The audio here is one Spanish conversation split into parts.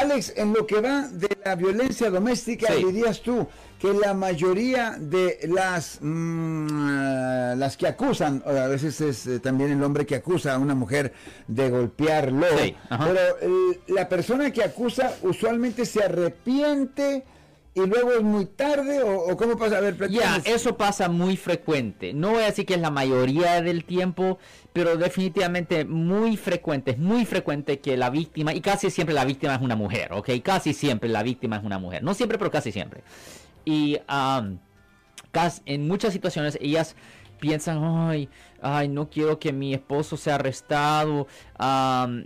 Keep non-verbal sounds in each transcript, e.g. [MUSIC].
Alex, en lo que va de la violencia doméstica, dirías tú que la mayoría de las mm, las que acusan, a veces es eh, también el hombre que acusa a una mujer de golpearlo, pero la persona que acusa usualmente se arrepiente y luego es muy tarde o, cómo pasa a ver ya eso pasa muy frecuente. No voy a decir que es la mayoría del tiempo pero definitivamente muy frecuente es muy frecuente que la víctima y casi siempre la víctima es una mujer ok casi siempre la víctima es una mujer. No siempre pero casi siempre. Y en muchas situaciones ellas piensan, ay, ay, no quiero que mi esposo sea arrestado,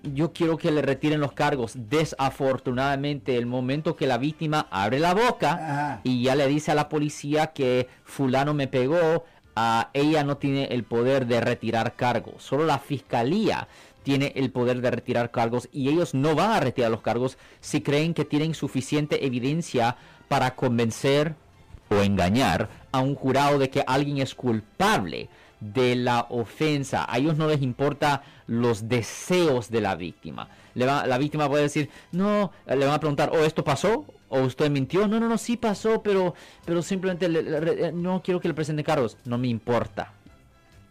yo quiero que le retiren los cargos. Desafortunadamente, el momento que la víctima abre la boca y ya le dice a la policía que fulano me pegó, uh, ella no tiene el poder de retirar cargos. Solo la fiscalía tiene el poder de retirar cargos y ellos no van a retirar los cargos si creen que tienen suficiente evidencia para convencer o engañar a un jurado de que alguien es culpable de la ofensa. A ellos no les importa los deseos de la víctima. la víctima puede decir, no, le van a preguntar, ¿o oh, esto pasó? ¿O usted mintió? No, no, no, sí pasó, pero, pero simplemente no quiero que le presente cargos. No me importa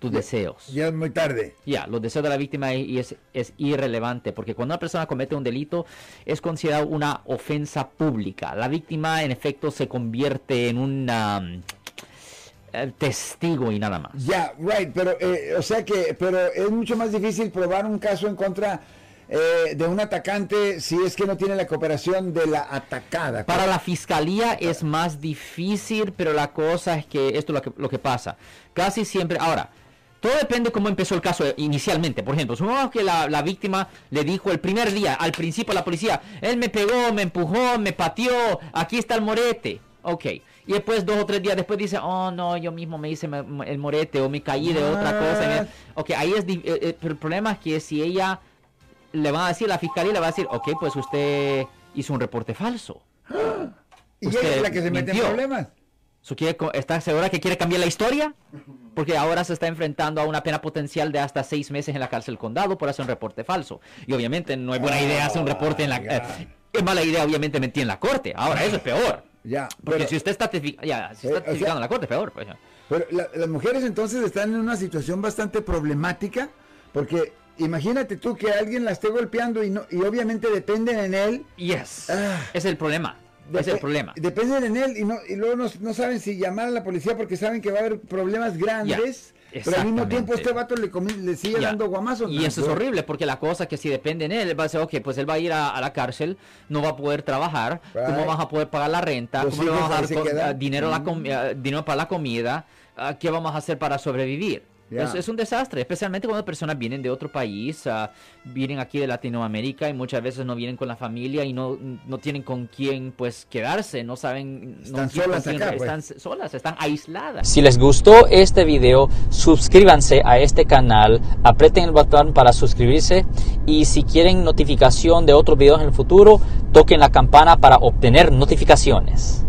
tus deseos. Ya es muy tarde. Ya, los deseos de la víctima es, es irrelevante, porque cuando una persona comete un delito es considerado una ofensa pública. La víctima en efecto se convierte en un um, eh, testigo y nada más. Ya, right, pero eh, o sea que, pero es mucho más difícil probar un caso en contra eh, de un atacante si es que no tiene la cooperación de la atacada. Para la fiscalía es más difícil, pero la cosa es que esto es lo que, lo que pasa. Casi siempre, ahora, todo depende cómo empezó el caso inicialmente. Por ejemplo, supongamos que la, víctima le dijo el primer día, al principio a la policía, él me pegó, me empujó, me pateó, aquí está el morete. Ok. Y después, dos o tres días después, dice, oh no, yo mismo me hice el morete o me caí de otra cosa. Ok, ahí es. Eh, eh, el problema es que si ella le va a decir, la fiscalía le va a decir, ok, pues usted hizo un reporte falso. [GASPS] ¿Y ella es la que se mete en problemas? ¿Está segura que quiere cambiar la historia? [LAUGHS] Porque ahora se está enfrentando a una pena potencial de hasta seis meses en la cárcel condado por hacer un reporte falso. Y obviamente no es buena idea hacer un reporte en la... Eh, es mala idea obviamente mentir en la corte. Ahora, eso es peor. Ya, Porque si usted está, ya, si está eh, testificando en la corte, peor. Pues, pero las mujeres entonces están en una situación bastante problemática porque imagínate tú que alguien la esté golpeando y, no, y obviamente dependen en él. Yes. Ah. es el problema es el problema. Dependen en él y, no, y luego no, saben si llamar a la policía porque saben que va a haber problemas grandes. pero al mismo tiempo este vato le, le sigue dando guamazos. Y eso es horrible porque la cosa que si depende en él, va a ser, ok, pues él va a ir a, la cárcel, no va a poder trabajar, ¿cómo vas a poder pagar la renta? ¿Cómo le vas a dar dinero, la dinero para la comida? Ah, ¿Qué vamos a hacer para sobrevivir? Es, un desastre, especialmente cuando personas vienen de otro país, uh, vienen aquí de Latinoamérica y muchas veces no vienen con la familia y no, no tienen con quién pues quedarse, no saben, están solas pues. están solas, están aisladas. Si les gustó este video, suscríbanse a este canal, aprieten el botón para suscribirse y si quieren notificación de otros videos en el futuro, toquen la campana para obtener notificaciones.